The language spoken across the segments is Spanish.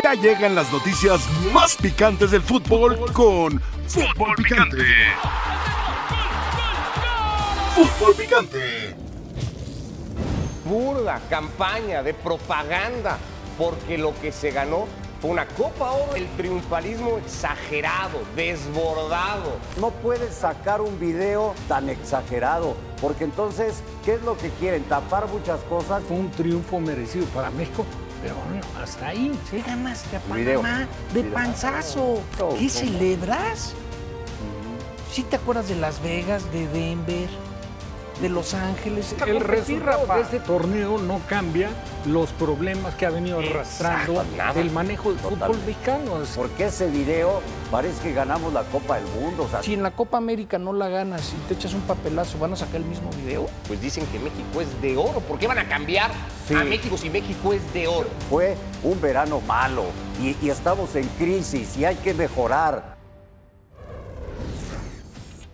Ya llegan las noticias más picantes del fútbol con Fútbol Picante. Fútbol Picante. Burda campaña de propaganda, porque lo que se ganó fue una Copa Oro. El triunfalismo exagerado, desbordado. No puedes sacar un video tan exagerado, porque entonces, ¿qué es lo que quieren? Tapar muchas cosas. Fue un triunfo merecido para México, pero bueno, hasta ahí. Ganaste a Video. Panamá de Video. panzazo. Oh, ¿Qué oh. celebras? ¿Sí te acuerdas de Las Vegas, de Denver, de Los Ángeles? El resultado de este torneo no cambia los problemas que ha venido arrastrando Exacto, el manejo del fútbol mexicano. Porque ese video parece que ganamos la Copa del Mundo. O sea, Si en la Copa América no la ganas y te echas un papelazo, ¿van a sacar el mismo video? Pues dicen que México es de oro. ¿Por qué van a cambiar Sí. a México si México es de oro? fue un verano malo y, y estamos en crisis y hay que mejorar.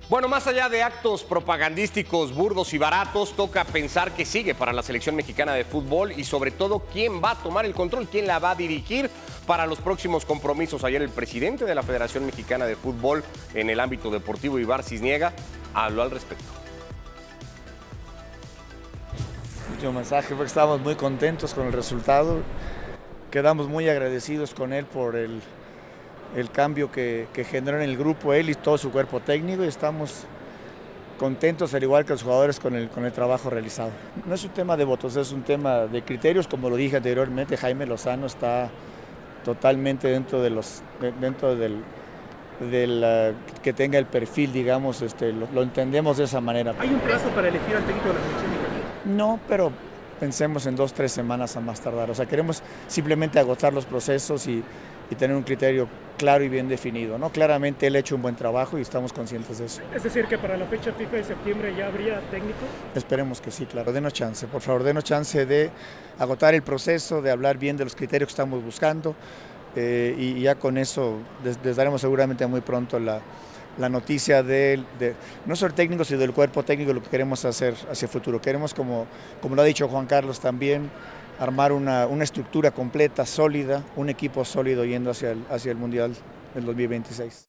Bueno, más allá de actos propagandísticos burdos y baratos, toca pensar qué sigue para la selección mexicana de fútbol y sobre todo quién va a tomar el control, quién la va a dirigir para los próximos compromisos. Ayer el presidente de la Federación Mexicana de Fútbol en el ámbito deportivo, Ibar Cisniega, habló al respecto. último mensaje fue que estábamos muy contentos con el resultado. Quedamos muy agradecidos con él por el, el cambio que, que generó en el grupo él y todo su cuerpo técnico y estamos contentos, al igual que los jugadores, con el, con el trabajo realizado. No es un tema de votos, es un tema de criterios, como lo dije anteriormente, Jaime Lozano está totalmente dentro de los de- dentro del, del, eh, que tenga el perfil, digamos, este, lo- lo entendemos de esa manera. ¿Hay un plazo para elegir al técnico de la selección? No, pero pensemos en dos, tres semanas a más tardar. O sea, queremos simplemente agotar los procesos y, y tener un criterio claro y bien definido. ¿no? Claramente él ha hecho un buen trabajo y estamos conscientes de eso. Es decir, que para la fecha FIFA de septiembre ya habría técnico. Esperemos que sí, claro. Denos chance, por favor, denos chance de agotar el proceso, de hablar bien de los criterios que estamos buscando eh, y, ya con eso les, les daremos seguramente muy pronto la, la noticia del- de, no solo el técnico, sino del cuerpo técnico, lo que queremos hacer hacia el futuro. Queremos, como, como lo ha dicho Juan Carlos también, armar una, una estructura completa, sólida, un equipo sólido yendo hacia el, hacia el Mundial del 2026.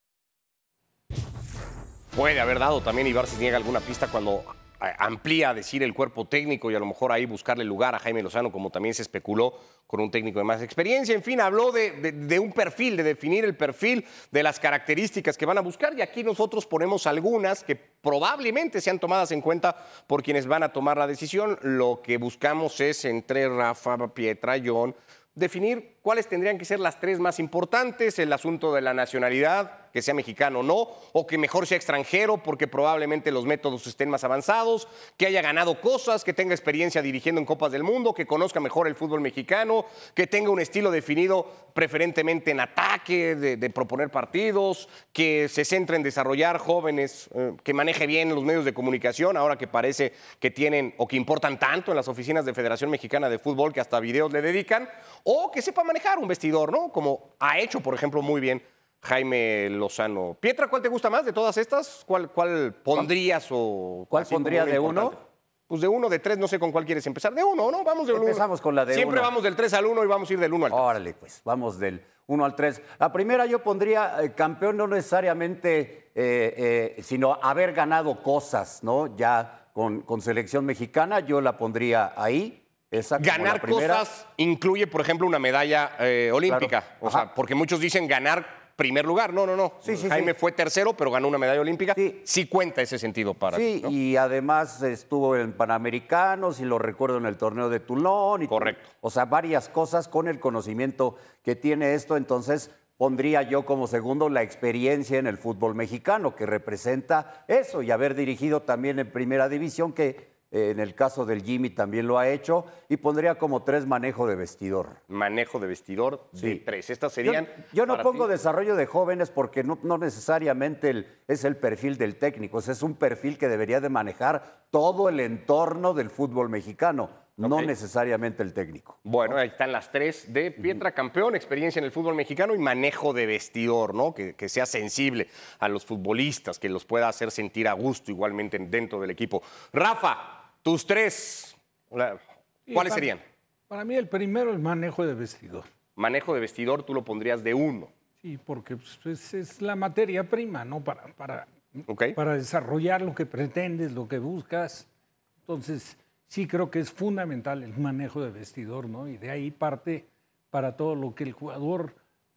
Puede haber dado también Ibar Cisniega alguna pista cuando amplía decir el cuerpo técnico y a lo mejor ahí buscarle lugar a Jaime Lozano, como también se especuló con un técnico de más experiencia. En fin, habló de un perfil, de definir el perfil, de las características que van a buscar y aquí nosotros ponemos algunas que probablemente sean tomadas en cuenta por quienes van a tomar la decisión. Lo que buscamos es entre Rafa, Pietra, John, definir cuáles tendrían que ser las tres más importantes, el asunto de la nacionalidad, que sea mexicano o no, o que mejor sea extranjero porque probablemente los métodos estén más avanzados, que haya ganado cosas, que tenga experiencia dirigiendo en Copas del Mundo, que conozca mejor el fútbol mexicano, que tenga un estilo definido preferentemente en ataque, de, proponer partidos, que se centre en desarrollar jóvenes, eh, que maneje bien los medios de comunicación, ahora que parece que tienen o que importan tanto en las oficinas de Federación Mexicana de Fútbol que hasta videos le dedican, o que sepa manejar un vestidor, ¿no? Como ha hecho, por ejemplo, muy bien Jaime Lozano. Pietra, ¿cuál te gusta más de todas estas? ¿Cuál, cuál pondrías o ¿Cuál pondría de uno? Pues de uno, de tres, no sé con cuál quieres empezar. De uno, ¿no? Vamos de uno. Empezamos con la de Siempre uno. vamos del 3 al 1 y vamos a ir del 1 al 3. Órale, pues vamos del 1 al 3. La primera yo pondría eh, campeón no necesariamente, eh, eh, sino haber ganado cosas, ¿no? Ya con, con selección mexicana, yo la pondría ahí. Esa Ganar cosas incluye, por ejemplo, una medalla olímpica. Claro. O sea, porque muchos dicen ganar primer lugar. No, no, no. Sí, sí, Jaime sí. fue tercero, pero ganó una medalla olímpica. Sí. Sí, cuenta ese sentido para Sí, ti, ¿no? y además estuvo en Panamericanos y lo recuerdo en el torneo de Toulon. Y Correcto. O sea, varias cosas con el conocimiento que tiene esto. Entonces, pondría yo como segundo la experiencia en el fútbol mexicano, que representa eso, y haber dirigido también en primera división, que en el caso del Jimmy también lo ha hecho. Y pondría como tres manejo de vestidor. Manejo de vestidor de Sí. tres. Estas serían. yo no pongo ti? desarrollo de jóvenes porque no, no necesariamente el- es el perfil del técnico, o sea, es un perfil que debería de manejar todo el entorno del fútbol mexicano, no necesariamente el técnico. Bueno, ahí están las tres de Pietra campeón, experiencia en el fútbol mexicano y manejo de vestidor, ¿no? Que, que sea sensible a los futbolistas, que los pueda hacer sentir a gusto igualmente dentro del equipo. Rafa, tus tres, la- ¿cuáles para- serían? Para mí el primero el manejo de vestidor. Manejo de vestidor, tú lo pondrías de uno. Sí, porque pues, es, es la materia prima, ¿no? Para, para, para desarrollar lo que pretendes, lo que buscas. Entonces, sí creo que es fundamental el manejo de vestidor, ¿no? Y de ahí parte para todo lo que el jugador,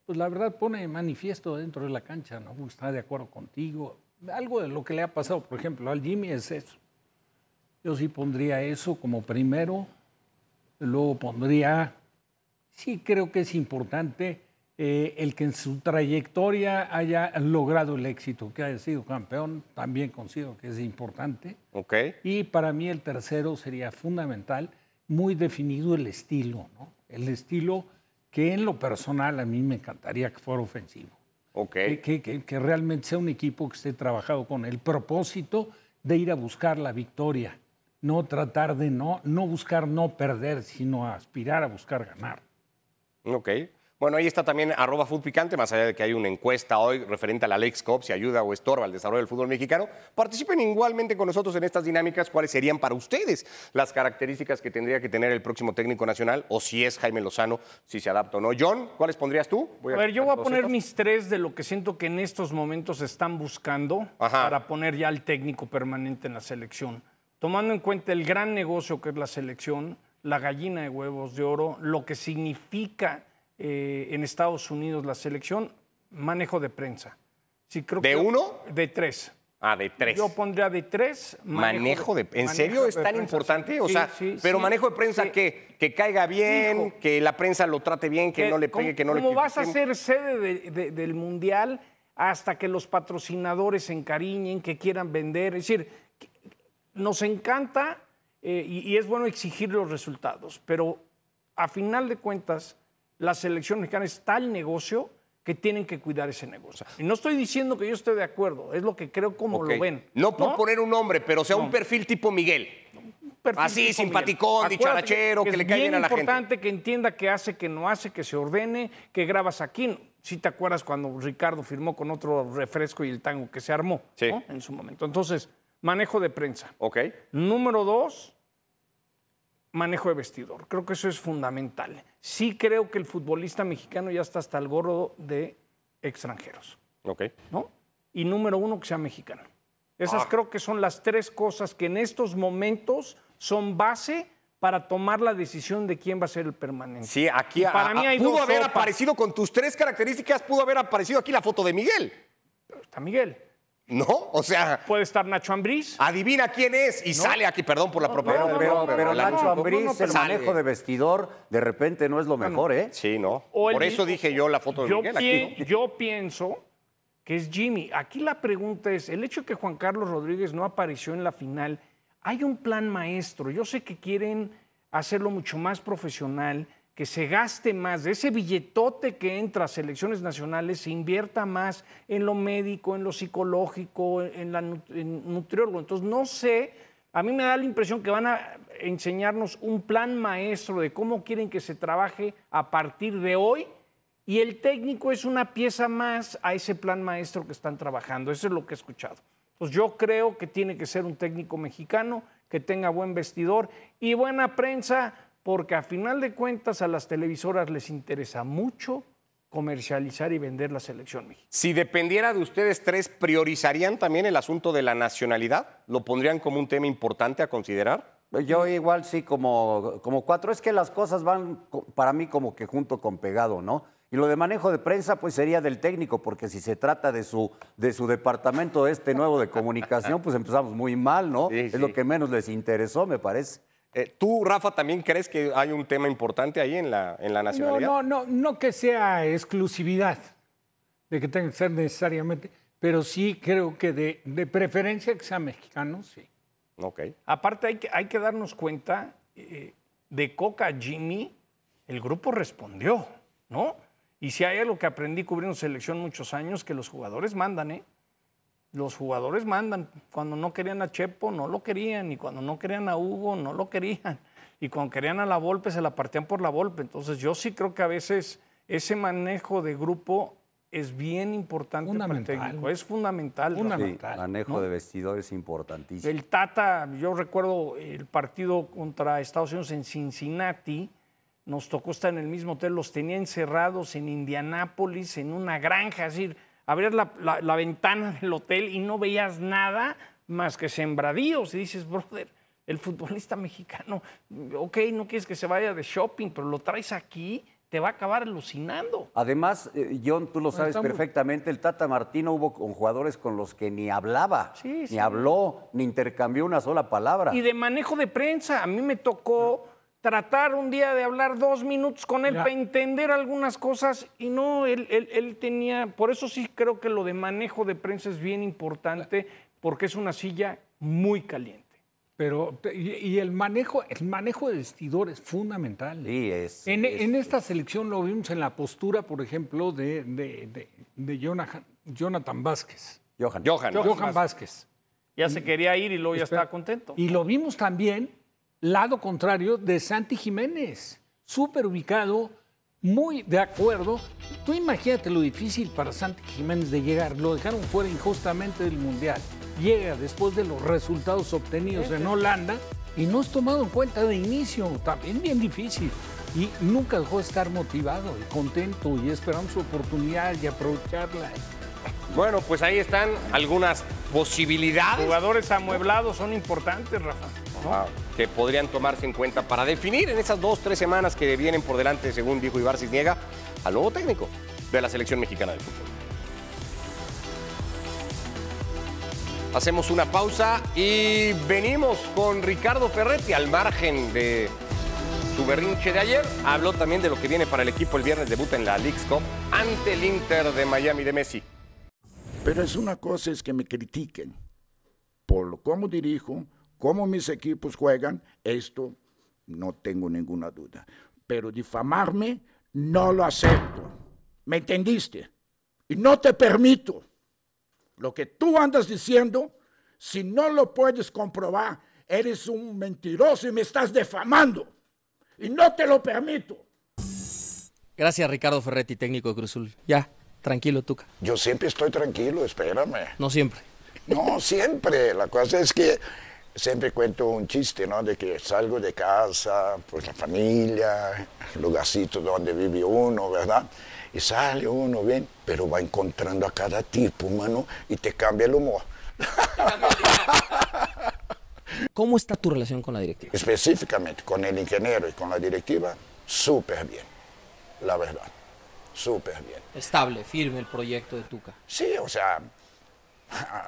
pues la verdad pone de manifiesto dentro de la cancha, ¿no? Está de acuerdo contigo. Algo de lo que le ha pasado, por ejemplo, al Jimmy es eso. Yo sí pondría eso como primero. Luego pondría, sí creo que es importante eh, el que en su trayectoria haya logrado el éxito, que haya sido campeón, también considero que es importante. Ok. Y para mí el tercero sería fundamental, muy definido el estilo, ¿no? El estilo que en lo personal a mí me encantaría que fuera ofensivo. Ok. Que, que- que- que realmente sea un equipo que esté trabajado con el propósito de ir a buscar la victoria, no tratar de no, no buscar no perder, sino aspirar a buscar ganar. Ok. Bueno, ahí está también arroba Food Picante, más allá de que hay una encuesta hoy referente a la Lex Cup, si ayuda o estorba al desarrollo del fútbol mexicano. Participen igualmente con nosotros en estas dinámicas. ¿Cuáles serían para ustedes las características que tendría que tener el próximo técnico nacional? O si es Jaime Lozano, si se adapta o no. John, ¿cuáles pondrías tú? A ver, yo voy a poner estos. mis tres de lo que siento que en estos momentos están buscando Ajá. para poner ya al técnico permanente en la selección. Tomando en cuenta el gran negocio que es la selección, la gallina de huevos de oro, lo que significa eh, en Estados Unidos la selección, manejo de prensa. Sí, creo ¿De que- uno? De tres. Ah, de tres. Yo pondría de tres. Manejo de, ¿En manejo serio es tan importante? O Sí, sea, sí, pero sí. manejo de prensa que, que caiga bien, Hijo. que la prensa lo trate bien, que, no le pegue, como- que no le como vas a ser sede de- de- del Mundial hasta que los patrocinadores se encariñen, que quieran vender. Es decir, nos encanta eh, y, y es bueno exigir los resultados, pero a final de cuentas, la selección mexicana es tal negocio que tienen que cuidar ese negocio. Y no estoy diciendo que yo esté de acuerdo, es lo que creo como lo ven. No por poner un nombre, pero sea un perfil tipo Miguel. perfil Así, simpaticón, dicharachero, que le cae bien a la gente. Es importante que entienda qué hace, que no hace, que se ordene, que grabas aquí. Si te acuerdas cuando Ricardo firmó con otro refresco y el tango que se armó Sí. ¿no? en su momento. Entonces, manejo de prensa. Ok. Número dos, manejo de vestidor. Creo que eso es fundamental. Sí creo que el futbolista mexicano ya está hasta el gorro de extranjeros. Ok. ¿no? Y número uno, que sea mexicano. Ah. Esas creo que son las tres cosas que en estos momentos son base para tomar la decisión de quién va a ser el permanente. Sí, aquí Y para a- mí a- hay pudo haber sopas. aparecido con tus tres características, pudo haber aparecido aquí la foto de Miguel. Está Miguel. ¿No? O sea, Puede estar Nacho Ambriz. adivina quién es y sale aquí, perdón por la No, propaganda. no, Pero, pero Nacho Ambriz, el sale. manejo de vestidor, de repente no es lo mejor, ¿eh? Sí, ¿no? El Por eso dije yo la foto de yo, Miguel aquí. yo pienso que es Jimmy. Aquí la pregunta es, el hecho de que Juan Carlos Rodríguez no apareció en la final, hay un plan maestro. Yo sé que quieren hacerlo mucho más profesional, que se gaste más de ese billetote que entra a selecciones nacionales, se invierta más en lo médico, en lo psicológico, en la en nutriólogo. Entonces, no sé, a mí me da la impresión que van a enseñarnos un plan maestro de cómo quieren que se trabaje a partir de hoy y el técnico es una pieza más a ese plan maestro que están trabajando. Eso es lo que he escuchado. Entonces yo creo que tiene que ser un técnico mexicano, que tenga buen vestidor y buena prensa, porque a final de cuentas a las televisoras les interesa mucho comercializar y vender la selección mexicana. Si dependiera de ustedes tres, ¿priorizarían también el asunto de la nacionalidad? ¿Lo pondrían como un tema importante a considerar? Yo igual sí, como, como cuatro. Es que las cosas van para mí como que junto con pegado, ¿no? Y lo de manejo de prensa, pues sería del técnico, porque si se trata de su, de su departamento este nuevo de comunicación, pues empezamos muy mal, ¿no? Sí, es lo que menos les interesó, me parece. Eh, ¿Tú, Rafa, también crees que hay un tema importante ahí en la, en la No, nacionalidad? no, no, no que sea exclusividad de que tenga que ser necesariamente, pero sí creo que de, de preferencia que sea mexicano, sí. Ok. Aparte hay que, hay que darnos cuenta, eh, de Coca Jimmy, el grupo respondió, ¿no? Y si hay algo que aprendí cubriendo selección muchos años, que los jugadores mandan, ¿eh? Los jugadores mandan. Cuando no querían a Chepo, no lo querían. Y cuando no querían a Hugo, no lo querían. Y cuando querían a la Volpe, se la partían por la Volpe. Entonces yo sí creo que a veces ese manejo de grupo es bien importante para el técnico. Es fundamental. Sí, Fundamental, manejo de vestidor es importantísimo. El Tata, yo recuerdo el partido contra Estados Unidos en Cincinnati, nos tocó estar en el mismo hotel, los tenía encerrados en Indianápolis, en una granja, es decir, abrías la, la- la ventana del hotel y no veías nada más que sembradíos. Y dices, brother, el futbolista mexicano, ok, no quieres que se vaya de shopping, pero lo traes aquí, te va a acabar alucinando. Además, eh, John, tú lo sabes está muy- perfectamente, el Tata Martino hubo con jugadores con los que ni hablaba, Sí, ni sí. habló, ni intercambió una sola palabra. Y de manejo de prensa, a mí me tocó tratar un día de hablar dos minutos con él Ya. para entender algunas cosas y no, él, él- él tenía, por eso sí creo que lo de manejo de prensa es bien importante porque es una silla muy caliente. Pero, y, y el manejo, el manejo de vestidor es fundamental. Sí, es- En, es- en esta selección lo vimos en la postura, por ejemplo, de, de, de- de Jonathan, Jonathan Vázquez. Johan. Johan. Johan Vázquez. Ya se quería ir y luego ya Espera. estaba contento. Y lo vimos también, lado contrario, de Santi Jiménez, súper ubicado, muy de acuerdo. Tú imagínate lo difícil para Santi Jiménez de llegar, lo dejaron fuera injustamente del Mundial. Llega después de los resultados obtenidos en Holanda y no es tomado en cuenta de inicio, también bien difícil. Y nunca dejó de estar motivado y contento y esperando su oportunidad y aprovecharla. Bueno, pues ahí están algunas posibilidades Jugadores amueblados son importantes, Rafa. ¿no? ah, que podrían tomarse en cuenta para definir en esas dos, tres semanas que vienen por delante, según dijo Ibar Cisniega, al nuevo técnico de la selección mexicana de fútbol. Hacemos una pausa y venimos con Ricardo Ferretti al margen de su berrinche de ayer. Habló también de lo que viene para el equipo el viernes, debuta en la League's Cup ante el Inter de Miami de Messi. Pero es una cosa es que me critiquen por cómo dirijo, cómo mis equipos juegan, esto no tengo ninguna duda. Pero difamarme no lo acepto. ¿Me entendiste? Y no te permito. Lo que tú andas diciendo, si no lo puedes comprobar, eres un mentiroso y me estás defamando. Y no te lo permito. Gracias, Ricardo Ferretti, técnico de Cruzul. Ya, tranquilo, Tuca. Yo siempre estoy tranquilo, espérame. No siempre. No, siempre. La cosa es que siempre cuento un chiste, ¿no? De que salgo de casa, pues la familia, el lugarcito donde vive uno, ¿verdad? Y sale uno bien, pero va encontrando a cada tipo, mano, y te cambia el humor. ¿Cómo está tu relación con la directiva? Específicamente con el ingeniero y con la directiva, súper bien, la verdad, súper bien. Estable, firme el proyecto de Tuca. Sí, o sea,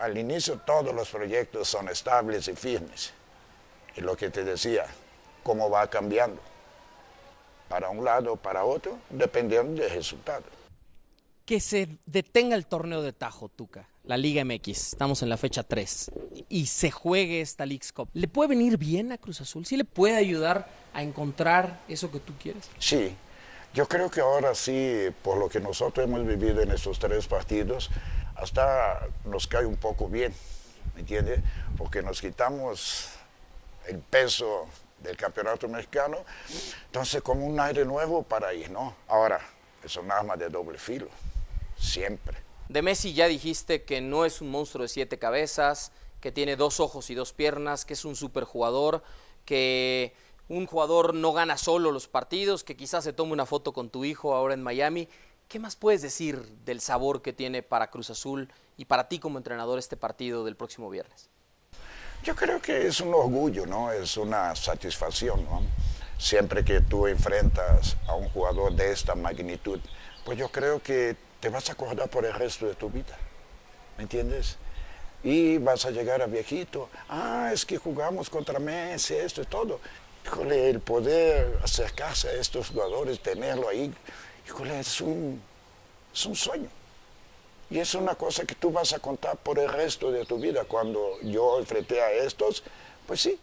al inicio todos los proyectos son estables y firmes. Y lo que te decía, cómo va cambiando. Para un lado o para otro, dependiendo del resultado. Que se detenga el torneo de Tajo, Tuca. La Liga MX, estamos en la fecha 3. Y se juegue esta League's Cup. ¿Le puede venir bien a Cruz Azul? ¿Sí le puede ayudar a encontrar eso que tú quieres? Sí, yo creo que ahora sí, por lo que nosotros hemos vivido en estos tres partidos, hasta nos cae un poco bien, ¿me entiendes? Porque nos quitamos el peso del campeonato mexicano, entonces como un aire nuevo para ir, ¿no? Ahora, es un arma de doble filo, siempre. De Messi ya dijiste que no es un monstruo de siete cabezas, que tiene dos ojos y dos piernas, que es un superjugador, que un jugador no gana solo los partidos, que quizás se tome una foto con tu hijo ahora en Miami. ¿Qué más puedes decir del sabor que tiene para Cruz Azul y para ti como entrenador este partido del próximo viernes? Yo creo que es un orgullo, ¿no? Es una satisfacción, ¿no? Siempre que tú enfrentas a un jugador de esta magnitud, pues yo creo que te vas a acordar por el resto de tu vida, ¿me entiendes? Y vas a llegar a viejito, ah, es que jugamos contra Messi, esto y todo. Híjole, el poder acercarse a estos jugadores, tenerlo ahí, híjole, es un, es un sueño. Y es una cosa que tú vas a contar por el resto de tu vida. Cuando yo enfrenté a estos, pues sí.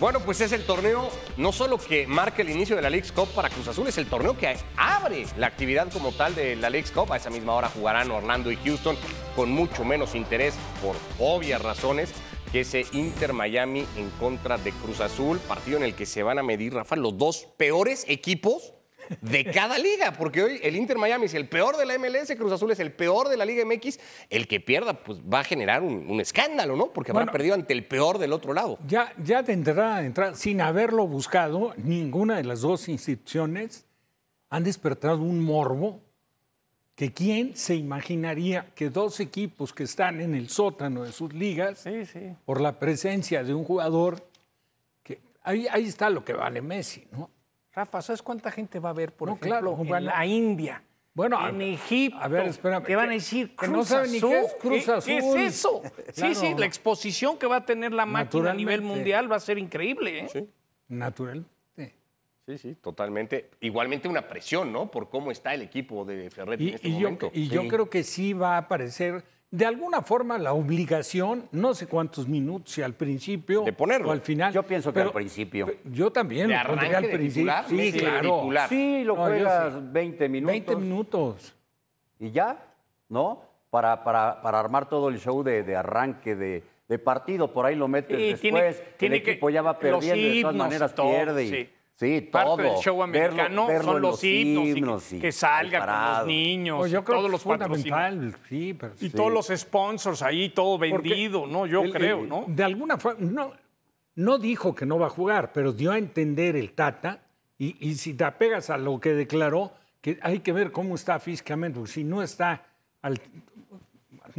Bueno, pues es el torneo no solo que marca el inicio de la League's Cup para Cruz Azul, es el torneo que abre la actividad como tal de la League's Cup. A esa misma hora jugarán Orlando y Houston con mucho menos interés por obvias razones que ese Inter Miami en contra de Cruz Azul, partido en el que se van a medir, Rafa, los dos peores equipos de cada liga, porque hoy el Inter Miami es el peor de la MLS, Cruz Azul es el peor de la Liga MX, el que pierda pues va a generar un, un escándalo, ¿no? Porque habrá Bueno. perdido ante el peor del otro lado. Ya, ya de entrada, de entrada, sin haberlo buscado, ninguna de las dos instituciones han despertado un morbo que quién se imaginaría que dos equipos que están en el sótano de sus ligas, Sí, sí. por la presencia de un jugador, que ahí, ahí está lo que vale Messi, ¿no? Rafa, ¿sabes cuánta gente va a ver, por No, ejemplo, claro, en la India? Bueno, en a- Egipto. a ver, espérame, Te van a que- decir que Cruz no saben ni qué es Cruz ¿Qué- Azul. ¿Qué es eso? Sí, Claro. sí, la exposición que va a tener la máquina a nivel mundial va a ser increíble. ¿eh? Natural. Sí, sí, totalmente. Igualmente una presión, ¿no? Por cómo está el equipo de Ferretti Y, en este y yo, momento. y yo creo que sí va a aparecer de alguna forma la obligación, no sé cuántos minutos, si al principio De ponerlo. o al final. Yo pienso que al principio. Yo también ¿De lo pondría arranque al de principio. titular? Sí, claro. titular. Sí, lo No, juegas sí. 20 minutos. 20 minutos. y ya, ¿no? Para, para, para armar todo el show de, de arranque de, de partido, por ahí lo metes Sí, después, tiene- tiene el que- equipo ya va perdiendo, de todas maneras todo, pierde. y- sí. Parte todo. del show americano Verlo- verlo son los himnos, y que- que, salga con los niños, Pues y yo creo todos que los fundamental, sí, pero Y sí. todos los sponsors ahí, todo Porque vendido, ¿no? Yo el- creo, el- ¿no? De alguna forma, no, no dijo que no va a jugar, pero dio a entender el Tata, y, y si te apegas a lo que declaró, que hay que ver cómo está físicamente, porque si no está al,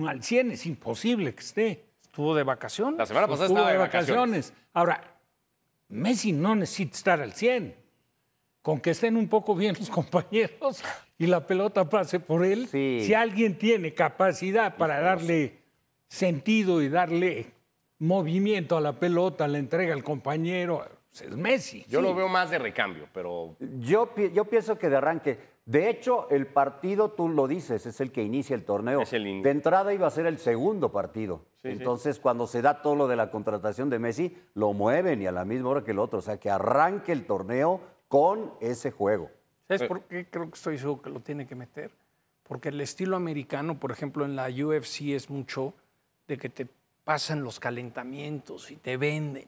al 100 es imposible que esté. Estuvo de vacaciones. La semana pasada Estuvo estaba de de vacaciones. vacaciones. Ahora, Messi no necesita estar al 100. Con que estén un poco bien los compañeros y la pelota pase por él. Sí. Si alguien tiene capacidad para darle sentido y darle movimiento a la pelota, la entrega al compañero, pues es Messi. Yo Sí. lo veo más de recambio, pero Yo, yo pienso que de arranque. De hecho, el partido, tú lo dices, es el que inicia el torneo. Es el de entrada iba a ser el segundo partido. Sí, sí. Entonces, cuando se da todo lo de la contratación de Messi, lo mueven y a la misma hora que el otro. O sea, que arranque el torneo con ese juego. ¿Sabes por qué creo que estoy seguro que lo tiene que meter? Porque el estilo americano, por ejemplo, en la UFC es mucho de que te pasan los calentamientos y te venden.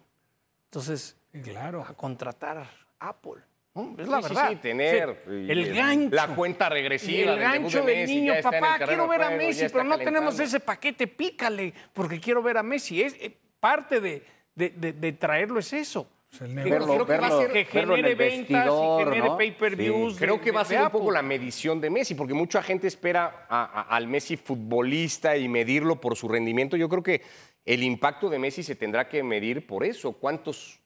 Entonces, Claro. a contratar Apple. ¿No? Es la Sí, verdad. sí, tener Sí, y- el gancho. la cuenta Y regresiva el del gancho de del Messi, niño, papá, quiero ver a juego, Messi, pero no tenemos ese paquete, pícale, porque quiero ver a Messi. Es, eh, parte de, de- de- de traerlo es eso. Pues el Que negocio. creo que va a ser que genere ventas vestidor, y genere ¿no? pay-per-views. Sí. Creo que va a ser un poco la medición de Messi, porque mucha gente espera a- a- al Messi futbolista y medirlo por su rendimiento. Yo creo que el impacto de Messi se tendrá que medir por eso. ¿Cuántos, cuán-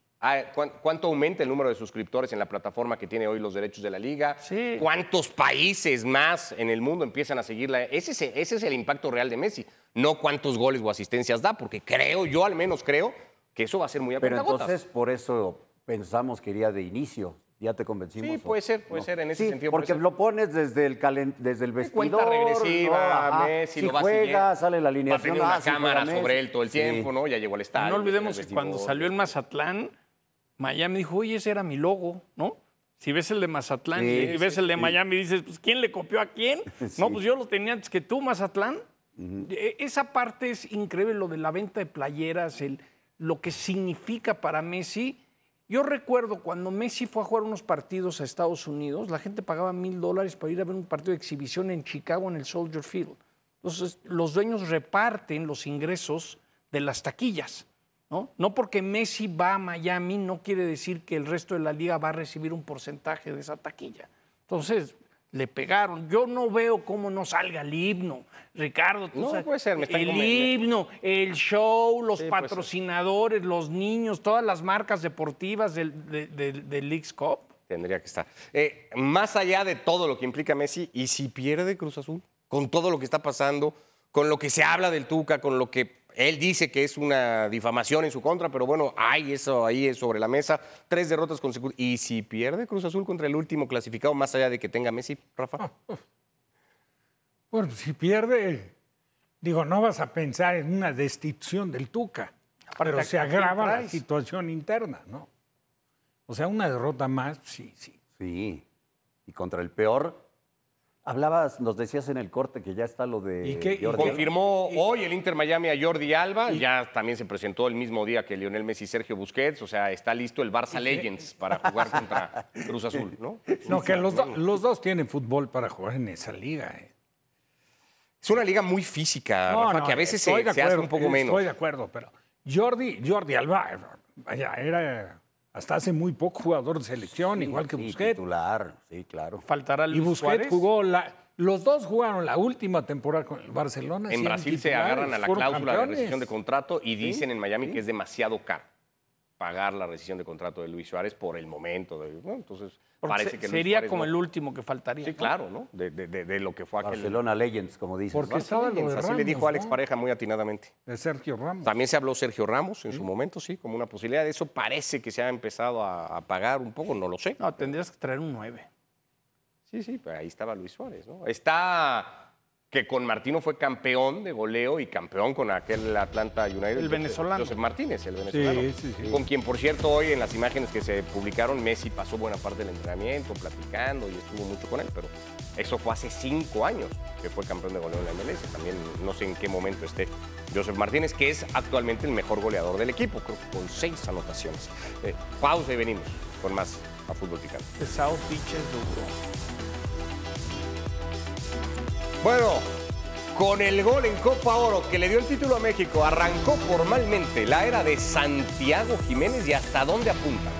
¿Cuánto aumenta el número de suscriptores en la plataforma que tiene hoy los derechos de la liga? Sí. ¿Cuántos países más en el mundo empiezan a seguirla? Ese es, ese es el impacto real de Messi, no cuántos goles o asistencias da, porque creo, yo al menos creo, que eso va a ser muy a Pero entonces, por eso pensamos que iría de inicio. ¿Ya te convencimos? Sí, puede ser, puede ser, en ese Sí, sentido Porque lo pones desde el, calen- desde el vestidor. cuenta regresiva, Ajá. Messi si lo va juega, siguiendo. sale la Va a alineación. tener una ah, cámara sobre él todo el Sí. tiempo, ¿no? Ya llegó al Y estadio. no olvidemos que cuando salió el Mazatlán, Miami dijo, oye, ese era mi logo, ¿no? Si ves el de Mazatlán Sí, y ves el de sí. Miami, dices, pues ¿quién le copió a quién? No, pues yo lo tenía antes que tú, Mazatlán. E- Esa parte es increíble, lo de la venta de playeras, el, lo que significa para Messi. Yo recuerdo cuando Messi fue a jugar unos partidos a Estados Unidos, la gente pagaba mil dólares para ir a ver un partido de exhibición en Chicago en el Soldier Field. Entonces, los dueños reparten los ingresos de las taquillas. ¿No? No porque Messi va a Miami no quiere decir que el resto de la liga va a recibir un porcentaje de esa taquilla. Entonces, le pegaron. Yo no veo cómo no salga el himno. Ricardo, tú No, sabes, puede ser, me el himno, el show, los Sí, patrocinadores, los niños, todas las marcas deportivas del, de- del- del Leagues Cup. Tendría que estar. Eh, más allá de todo lo que implica Messi, ¿y si pierde Cruz Azul? Con todo lo que está pasando, con lo que se habla del Tuca, con lo que él dice que es una difamación en su contra, pero bueno, hay eso ahí es sobre la mesa. Tres derrotas consecutivas. ¿Y si pierde Cruz Azul contra el último clasificado, más allá de que tenga Messi, Rafa? Bueno, si pierde, digo, no vas a pensar en una destitución del Tuca, pero ¿a se agrava la situación interna, ¿no? O sea, una derrota más, sí, sí. Sí. Y contra el peor. Hablabas, nos decías en el corte que ya está lo de ¿Y qué- y Jordi Alba. Confirmó hoy el Inter Miami a Jordi Alba, ya también se presentó el mismo día que Lionel Messi y Sergio Busquets, o sea, está listo el Barça Legends para jugar contra Cruz Azul, ¿no? No, que los, do- los dos tienen fútbol para jugar en esa liga. eh. Es una liga muy física, No, Rafa, no, que a veces se, hace un poco menos. Estoy de acuerdo, pero Jordi, Jordi Alba, vaya, era hasta hace muy poco jugador de selección, igual que Sí, Busquets. titular, sí, claro. Faltará Y Luis Busquets Suárez. jugó la. Los dos jugaron la última temporada con el Barcelona. En Brasil se agarran a la cláusula de rescisión de contrato y dicen en Miami que es demasiado caro pagar la rescisión de contrato de Luis Suárez por el momento. de- ¿no? Entonces, Porque parece se- que Luis sería Suárez como no- el último que faltaría. Sí, ¿no? claro, ¿no? De, de- de- de lo que fue aquel. Barcelona Legends, como dices. Porque estaba lo de Así le Ramos, dijo Alex. Pareja muy atinadamente. De Sergio Ramos. También se habló Sergio Ramos en su momento, sí, como una posibilidad. Eso parece que se ha empezado a, a pagar un poco, no lo sé. No, tendrías que traer un 9. Sí, sí, pero ahí estaba Luis Suárez, ¿no? Está que con Martino fue campeón de goleo y campeón con aquel Atlanta United. El venezolano. Joseph Martínez, el venezolano. Sí, sí, sí. Con quien, por cierto, hoy en las imágenes que se publicaron, Messi pasó buena parte del entrenamiento, platicando y estuvo mucho con él, pero eso fue hace cinco años que fue campeón de goleo en la MLS. También no sé en qué momento esté Joseph Martínez, que es actualmente el mejor goleador del equipo, creo que con seis anotaciones. Eh, pausa y venimos con más a fútbol picante. South Beach es duro. Bueno, con el gol en Copa Oro que le dio el título a México, arrancó formalmente la era de Santiago Jiménez y hasta dónde apunta.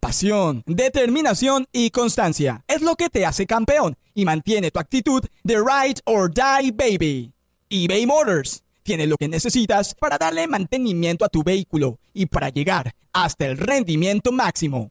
Pasión, determinación y constancia es lo que te hace campeón y mantiene tu actitud de ride or die baby. eBay Motors tiene lo que necesitas para darle mantenimiento a tu vehículo y para llegar hasta el rendimiento máximo.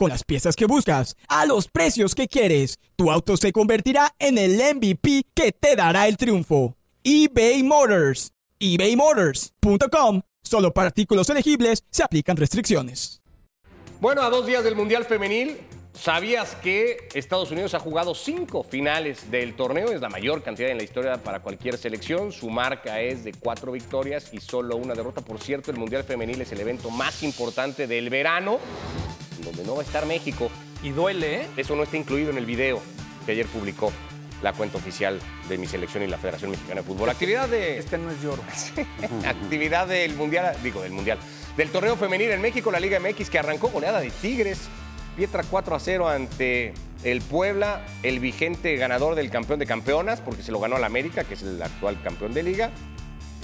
Con las piezas que buscas, a los precios que quieres, tu auto se convertirá en el MVP que te dará el triunfo. eBay Motors. ebaymotors.com. Solo para artículos elegibles se aplican restricciones. Bueno, a dos días del Mundial Femenil, ¿sabías que Estados Unidos ha jugado cinco finales del torneo? Es la mayor cantidad en la historia para cualquier selección. Su marca es de cuatro victorias y solo una derrota. Por cierto, el Mundial Femenil es el evento más importante del verano, donde no va a estar México. Y duele, ¿eh? Eso no está incluido en el video que ayer publicó la cuenta oficial de mi selección y la Federación Mexicana de Fútbol. Actividad de Este no es lloro. actividad del Mundial, digo, del Mundial, del torneo femenil en México, la Liga MX, que arrancó goleada de Tigres. Pietra 4 a 0 ante el Puebla, el vigente ganador del campeón de campeonas, porque se lo ganó al América, que es el actual campeón de liga.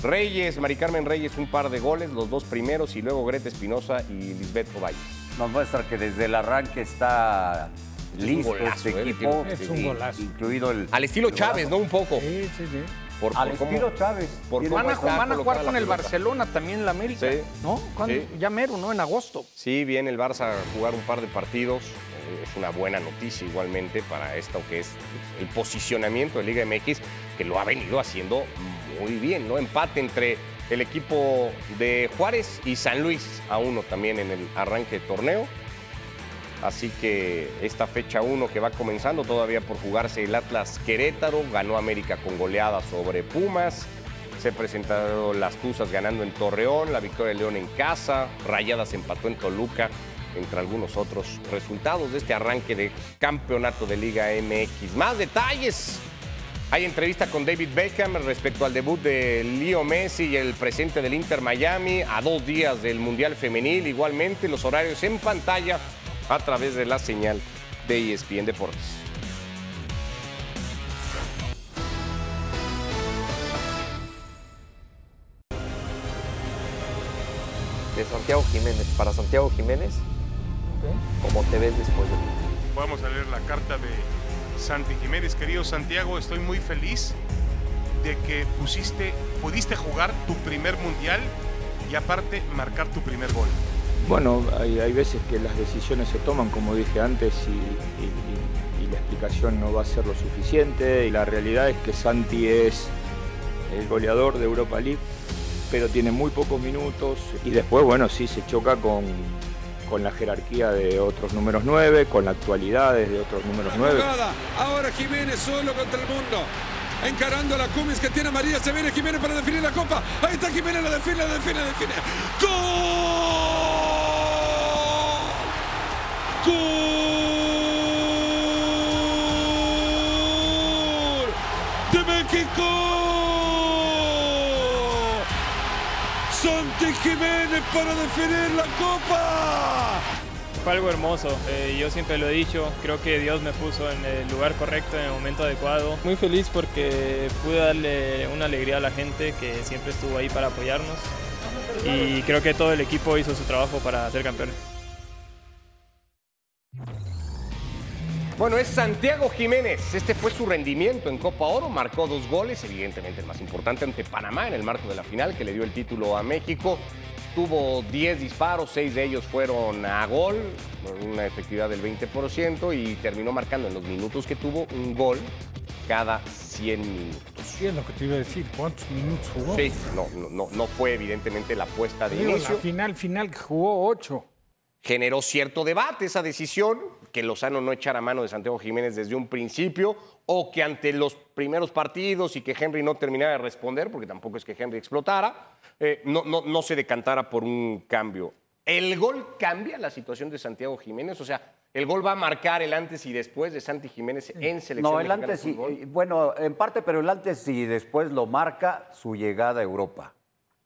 Reyes, Mari Carmen Reyes, un par de goles, los dos primeros, y luego Greta Espinosa y Lisbeth Ovalle. Nos muestra que desde el arranque está Es listo golazo, este ¿eh? equipo, Es un y- golazo. incluido el... Al estilo el Chávez, ¿no? Un poco. Sí, sí, sí. Por, Al por cómo- estilo Chávez. por Van a, está van a jugar con el pelota. Barcelona también en la América, Sí. ¿no? ¿Cuándo? Sí. Ya mero, ¿no? En agosto. Sí, viene el Barça a jugar un par de partidos. Eh, Es una buena noticia igualmente para esto que es el posicionamiento de Liga MX, que lo ha venido haciendo muy bien, ¿no? Empate entre el equipo de Juárez y San Luis a uno también en el arranque de torneo. Así que esta fecha 1 que va comenzando todavía por jugarse el Atlas Querétaro, ganó América con goleada sobre Pumas, se presentaron las Tuzas ganando en Torreón, la victoria de León en casa, Rayadas empató en Toluca, entre algunos otros resultados de este arranque de campeonato de Liga MX. Más detalles. Hay entrevista con David Beckham respecto al debut de Leo Messi y el presente del Inter Miami a dos días del Mundial Femenil. Igualmente los horarios en pantalla a través de la señal de ESPN Deportes. de Santiago Jiménez. Para Santiago Jiménez, ¿cómo te ves después de Vamos a leer la carta de Santi Jiménez. Querido Santiago, estoy muy feliz de que pusiste, pudiste jugar tu primer mundial y aparte marcar tu primer gol. Bueno, hay, veces que las decisiones se toman, como dije antes, y, y- la explicación no va a ser lo suficiente y la realidad es que Santi es el goleador de Europa League, pero tiene muy pocos minutos y después, bueno, sí se choca con, con la jerarquía de otros números 9, con la actualidad de otros números 9. Jugada. Ahora Jiménez solo contra el mundo. Encarando a la Cummins que tiene a María. Se viene Jiménez para definir la copa. Ahí está Jiménez, la define, la define, la define. ¡Gol! ¡Gol! ¡De México! Jiménez para definir la copa. Fue algo hermoso, eh, yo siempre lo he dicho, creo que Dios me puso en el lugar correcto, en el momento adecuado. Muy feliz porque pude darle una alegría a la gente que siempre estuvo ahí para apoyarnos y creo que todo el equipo hizo su trabajo para ser campeones. Bueno, es Santiago Jiménez. Este fue su rendimiento en Copa Oro. Marcó dos goles, evidentemente el más importante ante Panamá en el marco de la final que le dio el título a México. Tuvo 10 disparos, 6 de ellos fueron a gol, con una efectividad del 20% y terminó marcando en los minutos que tuvo un gol cada 100 minutos. Sí, es lo que te iba a decir. ¿Cuántos minutos jugó? Sí, no, no, no, no fue evidentemente la apuesta de Digo, inicio. La final, final, que jugó ocho. generó cierto debate esa decisión, que Lozano no echara mano de Santiago Jiménez desde un principio, o que ante los primeros partidos y que Henry no terminara de responder, porque tampoco es que Henry explotara, eh, no, no, no se decantara por un cambio. ¿El gol cambia la situación de Santiago Jiménez? O sea, ¿el gol va a marcar el antes y después de Santi Jiménez en selección No, el antes y, bueno, en parte, pero el antes y después lo marca su llegada a Europa.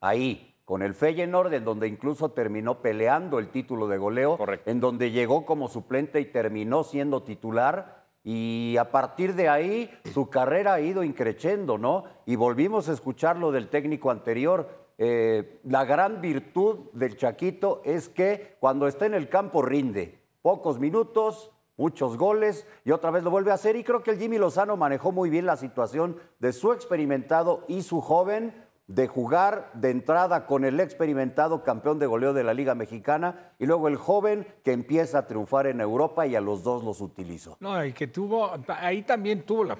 Ahí, con el Feyenoord, en donde incluso terminó peleando el título de goleo, en donde llegó como suplente y terminó siendo titular. Y a partir de ahí, su carrera ha ido increciendo, ¿no? Y volvimos a escuchar lo del técnico anterior. Eh, la gran virtud del Chaquito es que cuando está en el campo rinde. Pocos minutos, muchos goles y otra vez lo vuelve a hacer. Y creo que el Jimmy Lozano manejó muy bien la situación de su experimentado y su joven de jugar de entrada con el experimentado campeón de goleo de la Liga Mexicana y luego el joven que empieza a triunfar en Europa y a los dos los utilizó. No, y que tuvo, ahí también tuvo la,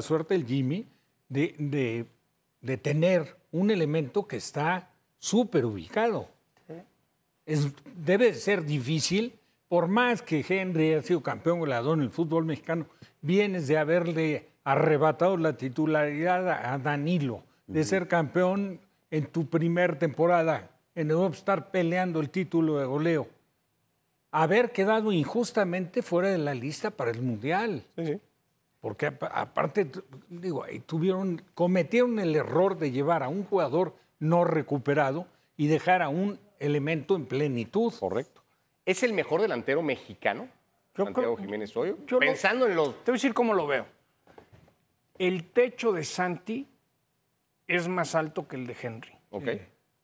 suerte el Jimmy de, de- de tener un elemento que está súper ubicado. Es, debe ser difícil, por más que Henry ha sido campeón goleador en el fútbol mexicano, vienes de haberle arrebatado la titularidad a Danilo, de ser campeón en tu primer temporada, en Europa estar peleando el título de goleo haber quedado injustamente fuera de la lista para el Mundial. Porque apa- aparte, tu- digo, ahí tuvieron, cometieron el error de llevar a un jugador no recuperado y dejar a un elemento en plenitud. Correcto. ¿Es el mejor delantero mexicano? Santiago Jiménez hoy. yo lo- Pensando en los... Te voy a decir cómo lo veo. El techo de Santi es más alto que el de Henry. Ok.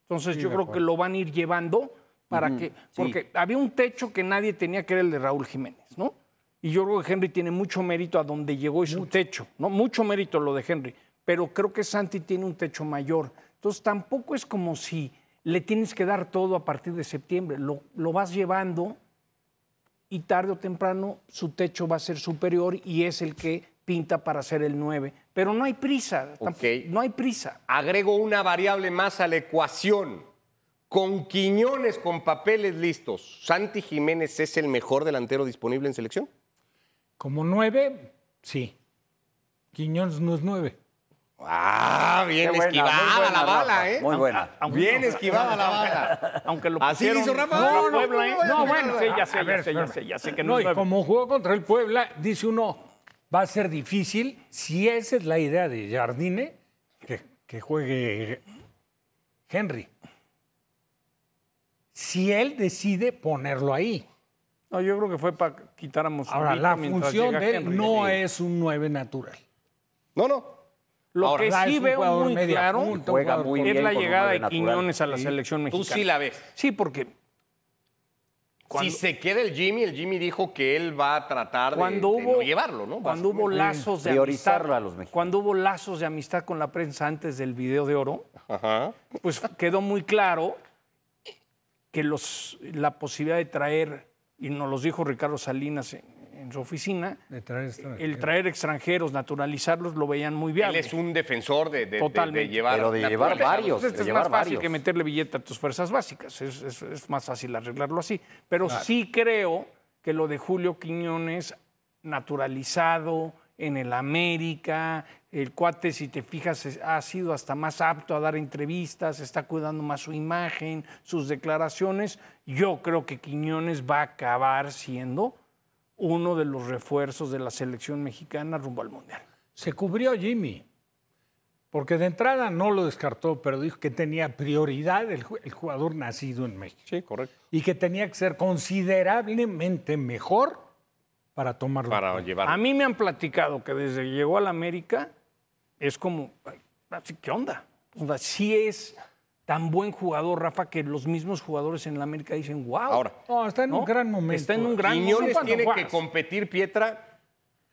Entonces Sí, yo creo que lo van a ir llevando para que... sí. Porque había un techo que nadie tenía que era el de Raúl Jiménez, ¿no? Y yo creo que Henry tiene mucho mérito a donde llegó y su techo, ¿no? Mucho mérito lo de Henry. Pero creo que Santi tiene un techo mayor. Entonces tampoco es como si le tienes que dar todo a partir de septiembre. Lo, lo vas llevando y tarde o temprano su techo va a ser superior y es el que pinta para ser el 9. Pero no hay prisa. tampoco- No hay prisa. Agrego una variable más a la ecuación. Con Quiñones con papeles listos, ¿Santi Jiménez es el mejor delantero disponible en selección? Como nueve, sí. Quiñones no es nueve. Ah, bien buena, esquivada buena, la bala, Rafa, ¿eh? muy buena. Aunque- Bien esquivada la bala. Aunque lo Así pusieron hizo Rafa. No, no, Puebla, no, No, no, bueno, sí, ya sé, ya ver, sé, ya sé, ya sé que no, No, es y como jugó contra el Puebla, dice uno, va a ser difícil, si esa es la idea de Jardine, que, que juegue Henry. Si él decide ponerlo ahí. No, yo creo que fue para quitar a Mozambique Ahora, la función de él Henry. no es un 9 natural. No, no. Lo Ahora, que sí veo muy claro muy es bien la llegada de natural. Quiñones a la Sí. selección Tú mexicana. sí la ves. Sí, porque Si se queda el Jimmy, el Jimmy dijo que él va a tratar de- cuando de, hubo, no llevarlo, ¿no? Cuando hubo lazos de Priorizarlo amistad, a los mexicanos. cuando hubo lazos de amistad con la prensa antes del video de oro, Ajá. pues quedó muy claro que los, la posibilidad de traer, y nos los dijo Ricardo Salinas en, en su oficina, De traer extranjeros. el traer extranjeros, naturalizarlos, lo veían muy Él viable. es un defensor de, de- de- de Totalmente. llevar. naturalizados. Pues este es más fácil que meterle billete a tus fuerzas básicas. Es, es- es más fácil arreglarlo así. Pero Claro. sí creo que lo de Julio Quiñones, naturalizado en el América, el cuate, si te fijas, ha sido hasta más apto a dar entrevistas, está cuidando más su imagen, sus declaraciones. Yo creo que Quiñones va a acabar siendo uno de los refuerzos de la selección mexicana rumbo al Mundial. Se cubrió Jimmy. Porque de entrada no lo descartó, pero dijo que tenía prioridad el, ju- el jugador nacido en México. Sí, correcto. Y que tenía que ser considerablemente mejor para tomarlo. Para llevar. A mí me han platicado que desde que llegó a la América es como, ¿qué onda? O sea, sí es tan buen jugador, Rafa, que los mismos jugadores en la América dicen, wow. Ahora. No, está en un gran momento. Está en un gran Quiñones momento. tiene que competir, Pietra,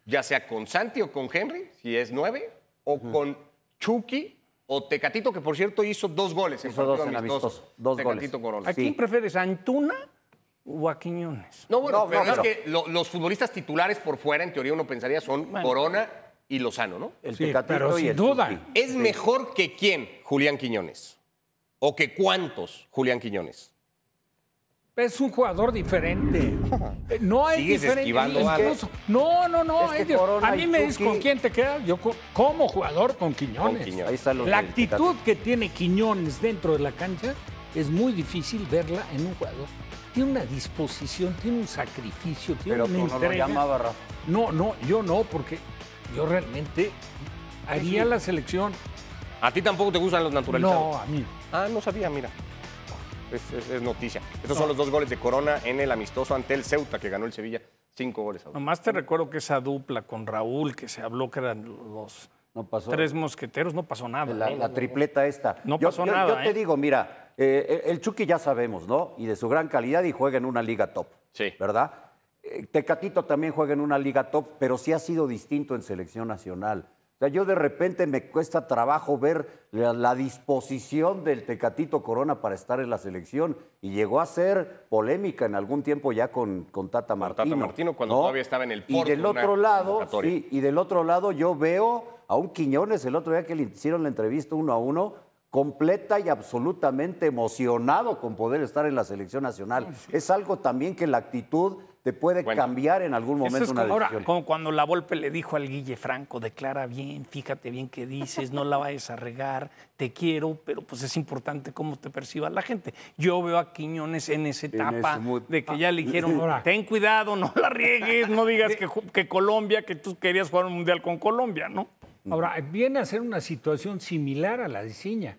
ya sea con Santi o con Henry, si es nueve, o con Chucky o Tecatito, que por cierto hizo dos goles en dos en amistoso. amistosos, dos Tecatito goles. Corona. ¿A quién prefieres, a Antuna o a Quiñones? No, bueno, No, pero no, es pero- que lo- los futbolistas titulares por fuera, en teoría uno pensaría, son Bueno. Corona y Lozano, ¿no? El Sí, Tecatito pero y sin el duda. Chucky. ¿Es mejor que quién, Julián Quiñones? ¿O que cuántos, Julián Quiñones? Es un jugador diferente. No hay Sigues diferente. esquivando incluso- no, no, no. Es que es a mí me dices con quién te quedas. Yo co- como jugador con Quiñones. Con Quiñones. Ahí La actitud que tiene Quiñones dentro de la cancha es muy difícil verla en un jugador. Tiene una disposición, tiene un sacrificio, tiene Pero una tú no lo llamaba, Rafa. No, no, yo no, porque yo realmente haría la selección. ¿A ti tampoco te gustan los naturalizados? No, a mí. Ah, no sabía, mira. Es, es- es noticia. Estos son los dos goles de Corona en el amistoso ante el Ceuta, que ganó el Sevilla. Cinco goles a uno. Nomás te recuerdo que esa dupla con Raúl, que se habló que eran los No pasó. tres mosqueteros, no pasó nada. La, tripleta esta. No Yo- pasó yo, nada, Yo te ¿eh? digo, mira, eh, el Chucky ya sabemos, ¿no? Y de su gran calidad y juega en una liga top. Sí. ¿Verdad? Eh, Tecatito también juega en una liga top, pero sí ha sido distinto en selección nacional. O sea, yo de repente me cuesta trabajo ver la, la disposición del Tecatito Corona para estar en la selección y llegó a ser polémica en algún tiempo ya con, con Tata Con Martino. Tata Martino, cuando todavía estaba en el Y Porto, del una otro lado, sí, y del otro lado yo veo a un Quiñones el otro día que le hicieron la entrevista uno a uno, completa y absolutamente emocionado con poder estar en la selección nacional. Es algo también que la actitud te puede Bueno. cambiar en algún Eso momento es una como, ahora, decisión. como cuando la Volpe le dijo al Guille Franco, declara bien, fíjate bien qué dices, no la vayas a regar, te quiero, pero pues es importante cómo te perciba la gente. Yo veo a Quiñones en esa etapa de que ya le dijeron, Ahora. ten cuidado, no la riegues, no digas que, que Colombia, que tú querías jugar un mundial con Colombia, ¿no? Ahora, viene a ser una situación similar a la de Ciña.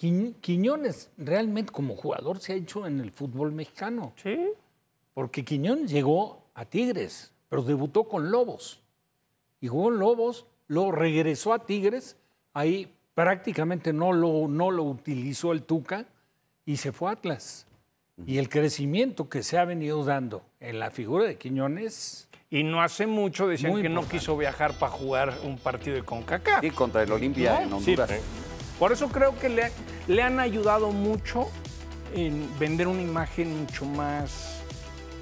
Quiñ- Quiñones realmente como jugador se ha hecho en el fútbol mexicano. Sí. Porque Quiñones llegó a Tigres, pero debutó con Lobos. Y jugó en Lobos, luego regresó a Tigres, ahí prácticamente no lo, no lo utilizó el Tuca y se fue a Atlas. Y el crecimiento que se ha venido dando en la figura de Quiñones, Y no hace mucho decían que no quiso viajar para jugar un partido de CONCACAF. Sí, contra el Olimpia en Sí, Honduras. Por eso creo que le, le han ayudado mucho en vender una imagen mucho más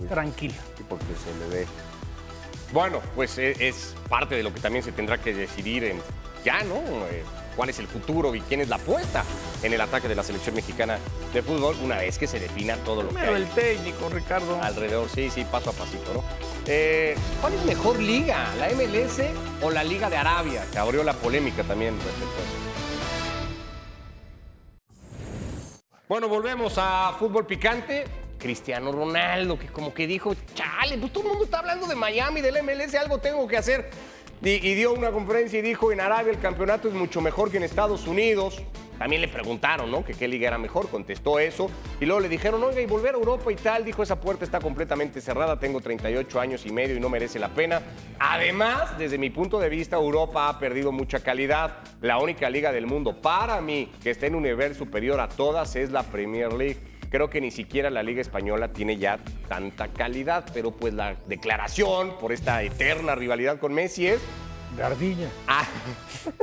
tranquila. Sí, porque se le ve. Bueno, pues e- es parte de lo que también se tendrá que decidir en ya, ¿no? Eh, ¿Cuál es el futuro y quién es la apuesta en el ataque de la selección mexicana de fútbol una vez que se defina todo lo que hay el técnico, Ricardo. alrededor? Sí, sí, paso a pasito, ¿no? Eh, ¿Cuál es mejor liga? ¿La MLS o la Liga de Arabia? Que abrió la polémica también respecto a eso. Bueno, volvemos a fútbol picante. Cristiano Ronaldo, que como que dijo, chale, pues todo el mundo está hablando de Miami, del MLS, algo tengo que hacer. Y, y dio una conferencia y dijo, en Arabia el campeonato es mucho mejor que en Estados Unidos. También le preguntaron, ¿no? Que qué liga era mejor, contestó eso. Y luego le dijeron, oiga, y volver a Europa y tal. Dijo, esa puerta está completamente cerrada, tengo 38 años y medio y no merece la pena. Además, desde mi punto de vista, Europa ha perdido mucha calidad. La única liga del mundo, para mí, que está en un nivel superior a todas, es la Premier League. Creo que ni siquiera la Liga Española tiene ya tanta calidad, pero pues la declaración por esta eterna rivalidad con Messi es Gardilla. Ah,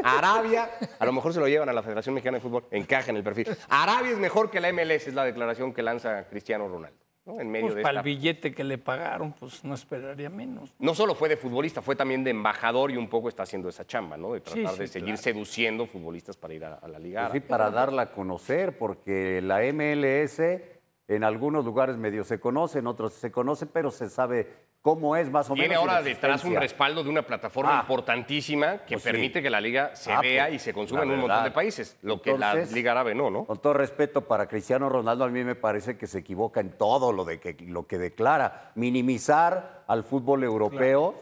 Arabia, a lo mejor se lo llevan a la Federación Mexicana de Fútbol, encaja en el perfil. Arabia es mejor que la MLS, es la declaración que lanza Cristiano Ronaldo. ¿No? En medio Pues de para esta- el billete que le pagaron, pues no esperaría menos. No solo fue de futbolista, fue también de embajador y un poco está haciendo esa chamba, ¿no? De Sí, tratar sí, de seguir claro. seduciendo futbolistas para ir a, a la liga. Pues sí, para darla a conocer, porque la MLS en algunos lugares medio se conoce, en otros se conoce, pero se sabe cómo es más o Tiene menos. la ahora detrás un respaldo de una plataforma Ah. importantísima que Pues sí. permite que la liga se Ah, vea pues, y se consuma en un montón de países, lo que la Liga Árabe no, ¿no? Con todo respeto para Cristiano Ronaldo, a mí me parece que se equivoca en todo lo, de que, lo que declara. Minimizar al fútbol europeo,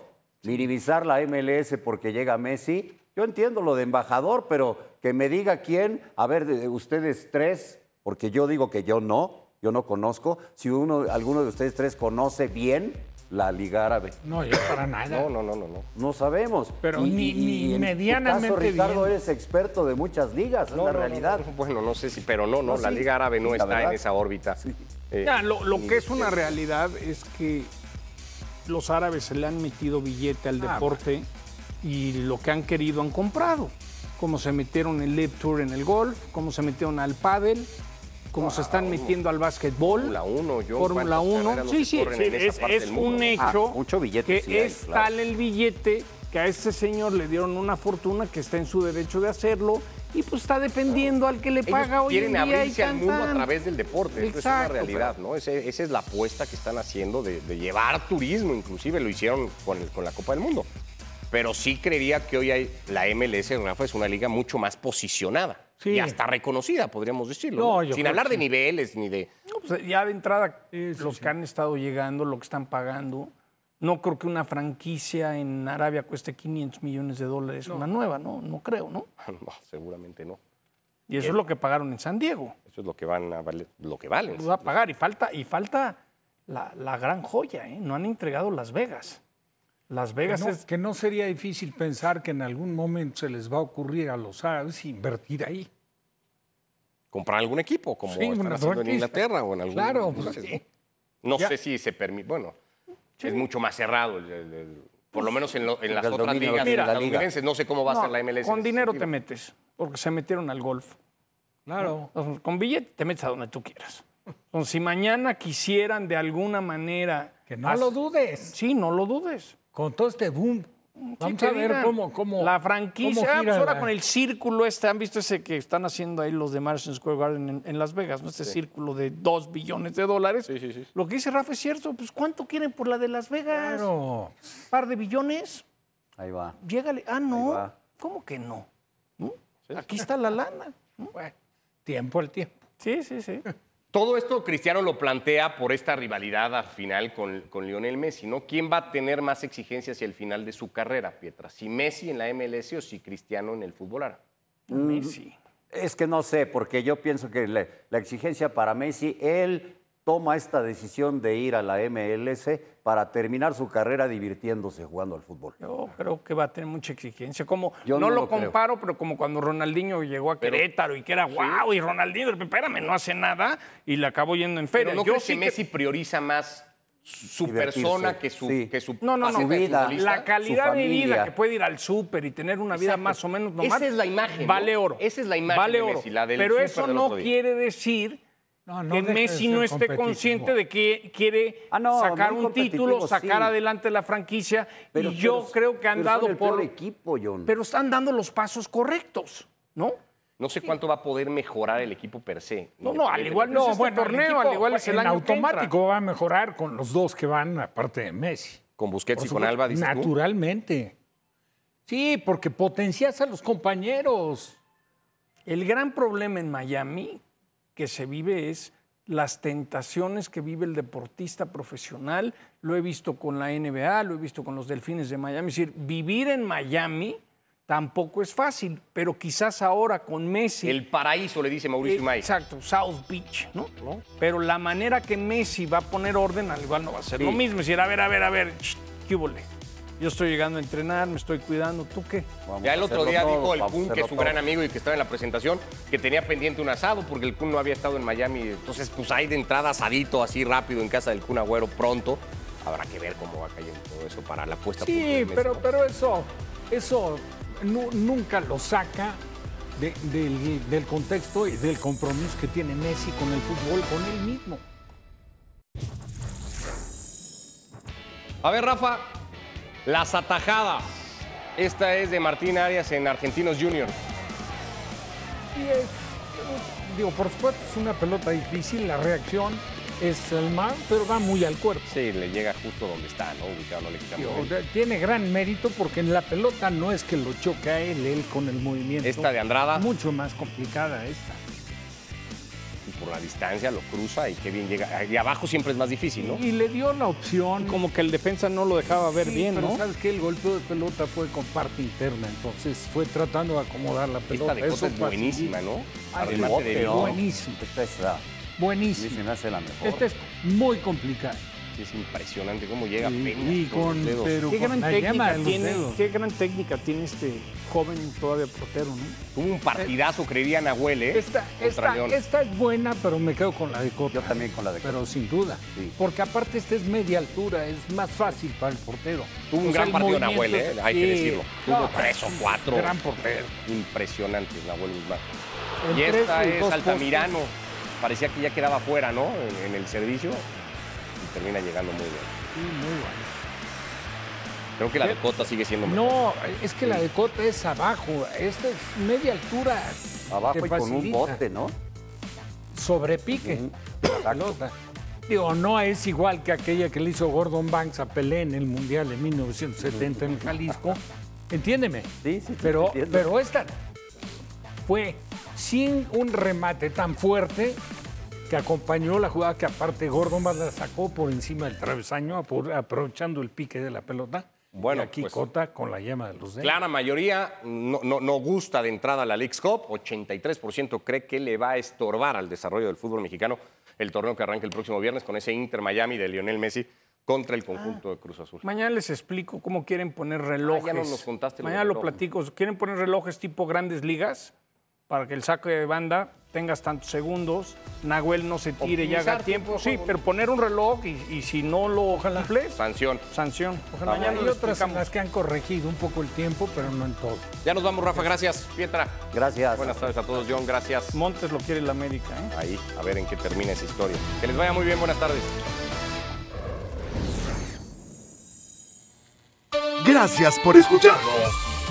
minimizar la MLS porque llega Messi. Yo entiendo lo de embajador, pero que me diga quién, a ver, de- ustedes tres, porque yo digo que yo no, yo no conozco, si uno, alguno de ustedes tres conoce bien la Liga Árabe. No, yo para nada. No, no, no, no. no. No sabemos. Pero ni- ni en tu medianamente caso, Ricardo, bien. eres experto de muchas ligas, es la no, realidad. no, bueno, no sé si, pero no, no, No, la sí. Liga Árabe no está verdad. en esa órbita. Eh, Ya, lo, que es una realidad es que los árabes se le han metido billete al Ah, deporte y lo que han querido han comprado. Como se metieron el Live Tour en el golf, como se metieron al pádel, como se están metiendo al básquetbol. Fórmula 1, yo. Fórmula ¿cuántas 1. carreras no Sí, sí, es, un hecho Ah, mucho billete que sí hay, es claro. tal el billete que a este señor le dieron una fortuna que está en su derecho de hacerlo y pues está defendiendo al que le Ellos paga hoy en quieren y abrirse al mundo a través del deporte. Esto es Exacto, una realidad, ¿no? Ese- esa es la apuesta que están haciendo de, de llevar turismo, inclusive lo hicieron con, el- con la Copa del Mundo. Pero sí creería que hoy hay, la MLS, Rafa, es una liga mucho más posicionada. Sí. Y hasta reconocida, podríamos decirlo. No, ¿no? yo Sin hablar de sí. niveles ni de... No, pues, ya de entrada, los que han estado llegando, lo que están pagando, no creo que una franquicia en Arabia cueste 500 millones de dólares, una nueva, ¿no? No creo, ¿no? No, seguramente no. Y eso es lo que pagaron en San Diego. Eso es lo que van a valer, lo que valen. Lo va a pagar y falta, y falta la, la gran joya, ¿eh? No han entregado Las Vegas. Las Que Vegas no, es... que no sería difícil pensar que en algún momento se les va a ocurrir a los árabes invertir ahí. Comprar algún equipo, como Sí, están haciendo en. Inglaterra o en algún Claro, pues, ¿no? sí. No Ya. sé si se permite, bueno, es mucho más cerrado, el- el- el- por lo menos en, lo- en las El otras ligas estadounidenses. No sé cómo va a ser la MLS. Con dinero te metes, porque se metieron al golf. Claro. ¿no? Con billete te metes a donde tú quieras. Entonces, si mañana quisieran de alguna manera... Que no lo dudes. Sí, no lo dudes. Con todo este boom. Vamos a ver digan, cómo, cómo. La cómo franquicia, gira ah, pues ahora la- con el círculo este, ¿han visto ese que están haciendo ahí los de Madison Square Garden en, en Las Vegas? ¿no? Este círculo de dos billones de dólares. Sí, sí, sí. Lo que dice Rafa es cierto, pues ¿cuánto quieren por la de Las Vegas? Claro. ¿Par de billones? Ahí va. Llégale. Ah, no. ¿Cómo que no? ¿No? Aquí está la lana. Bueno, tiempo al tiempo. Sí, sí, sí. Todo esto Cristiano lo plantea por esta rivalidad al final con, con Lionel Messi, ¿no? ¿Quién va a tener más exigencia hacia el final de su carrera, Pietra? ¿Si Messi en la MLS o si Cristiano en el fútbol árabe? Messi. Es que no sé, porque yo pienso que la, la exigencia para Messi, él toma esta decisión de ir a la MLS para terminar su carrera divirtiéndose jugando al fútbol. Yo creo que va a tener mucha exigencia. Como, Yo no, no lo, lo creo. comparo, pero como cuando Ronaldinho llegó a Querétaro y que era wow, y Ronaldinho, espérame, no hace nada y le acabó yendo en feria. Pero ¿no Yo sí que Messi prioriza más su Divertirse, persona que su, sí. que su No, no, no. vida. La calidad de vida que puede ir al súper y tener una vida Exacto. más o menos normal. Esa es la imagen. Vale oro. Esa es la imagen Vale de oro. Messi, la del Pero eso del no quiere decir No, no que Messi no esté consciente de que quiere Ah, no, sacar un título, sacar sí. adelante la franquicia. Pero- y yo pero- creo que han pero son dado por. equipo, John. Pero están dando los pasos correctos, ¿no? No sé cuánto va a poder mejorar el equipo per se. No, no, al igual no es No, este bueno, el torneo, equipo, al igual es el en año que entra. automático va a mejorar con los dos que van, aparte de Messi. Con Busquets Por y con Alba, dices tú. Naturalmente. Sí, porque potencias a los compañeros. El gran problema en Miami que se vive es las tentaciones que vive el deportista profesional. Lo he visto con la NBA, lo he visto con los Delfines de Miami. Es decir, vivir en Miami tampoco es fácil, pero quizás ahora con Messi. El paraíso, le dice Mauricio Eh, May. Exacto, South Beach, ¿no? Pero la manera que Messi va a poner orden, al igual no va a ser Sí. lo mismo. Es decir, a ver, a ver, a ver, ¿qué hubo? Yo estoy llegando a entrenar, me estoy cuidando, ¿tú qué? Vamos Ya el otro día todo, dijo el Kun, que es su todo. gran amigo y que estaba en la presentación, que tenía pendiente un asado porque el Kun no había estado en Miami. Entonces, pues hay de entrada asadito así rápido en casa del Kun Agüero pronto. Habrá que ver cómo va cayendo todo eso para la puesta Sí, pero, ¿no? pero eso, eso nu- nunca lo saca de- del, del contexto y del compromiso que tiene Messi con el fútbol, con él mismo. A ver, Rafa, las atajadas. Esta es de Martín Arias en Argentinos Junior. Y es, digo, por supuesto es una pelota difícil, la reacción es el mal, pero va muy al cuerpo. Sí, le llega justo donde está, ¿no? Ubicado, no le Digo, de- tiene gran mérito porque en la pelota no es que lo choque a él, él con el movimiento. Esta de Andrada. Mucho más complicada esta. La distancia lo cruza y qué bien llega. Y abajo siempre es más difícil, ¿no? Y le dio la opción. Como que el defensa no lo dejaba ver Sí, bien, pero ¿no? sabes que el golpeo de pelota fue con parte interna, entonces fue tratando de acomodar la pelota. Esta de Cota es buenísima. ¿no? Ah, Remate bote, de. Buenísimo. Esta es la, Buenísimo. sí, se me hace la mejor. Esta es muy complicada. Es impresionante cómo llega Y- apenas y con los con- dedos. pero ¿Qué con gran, técnica tiene, qué gran técnica tiene este joven todavía portero, ¿no? Tuvo un partidazo, creería Nahuel, ¿eh? Esta, esta, esta es buena, pero me quedo con la de Cota. Yo también con la de Pero sin duda. Sí. Porque aparte esta es media altura, es más fácil para el portero. Tuvo un O sea, gran partido Nahuel, ¿eh? Hay que decirlo. Tuvo No, tres o cuatro. Gran portero. Impresionante, Nahuel Guzmán. Y esta es Altamirano. Parecía que ya quedaba fuera, ¿no? En, en el servicio. Y termina llegando muy bien. Sí, muy bueno. Creo que la de Cota sigue siendo mejor. No, es que la de Cota es abajo. Esta es media altura. Abajo y con un bote, ¿no? Sobrepique. la pelota. Digo, no es igual que aquella que le hizo Gordon Banks a Pelé en el Mundial de 1970 en Jalisco. Entiéndeme. Sí, sí, sí, Pero, entiendo. pero esta fue sin un remate tan fuerte que acompañó la jugada que aparte Gordon la sacó por encima del travesaño apro- aprovechando el pique de la pelota. Bueno, y aquí pues- Cota con la llama de los dedos. Clara mayoría no, no- no gusta de entrada a la League's Cup. 83% cree que le va a estorbar al desarrollo del fútbol mexicano el torneo que arranca el próximo viernes con ese Inter Miami de Lionel Messi contra el conjunto de Cruz Azul. Mañana les explico cómo quieren poner relojes. Ah, ya nos los contaste lo Mañana lo reloj. platico. Quieren poner relojes tipo grandes ligas para que el saque de banda tengas tantos segundos, Nahuel no se tire y haga tiempo. Sí, pero poner un reloj y, y si no lo cumples, Sanción. sanción. Ojalá. Mañana Hay otras en las que han corregido un poco el tiempo, pero no en todo. Ya nos vamos, Rafa. Gracias. Pietra. Gracias. Buenas tardes a todos, John. Gracias. Montes lo quiere la América. ¿eh? Ahí, a ver en qué termina esa historia. Que les vaya muy bien. Buenas tardes. Gracias por escucharnos.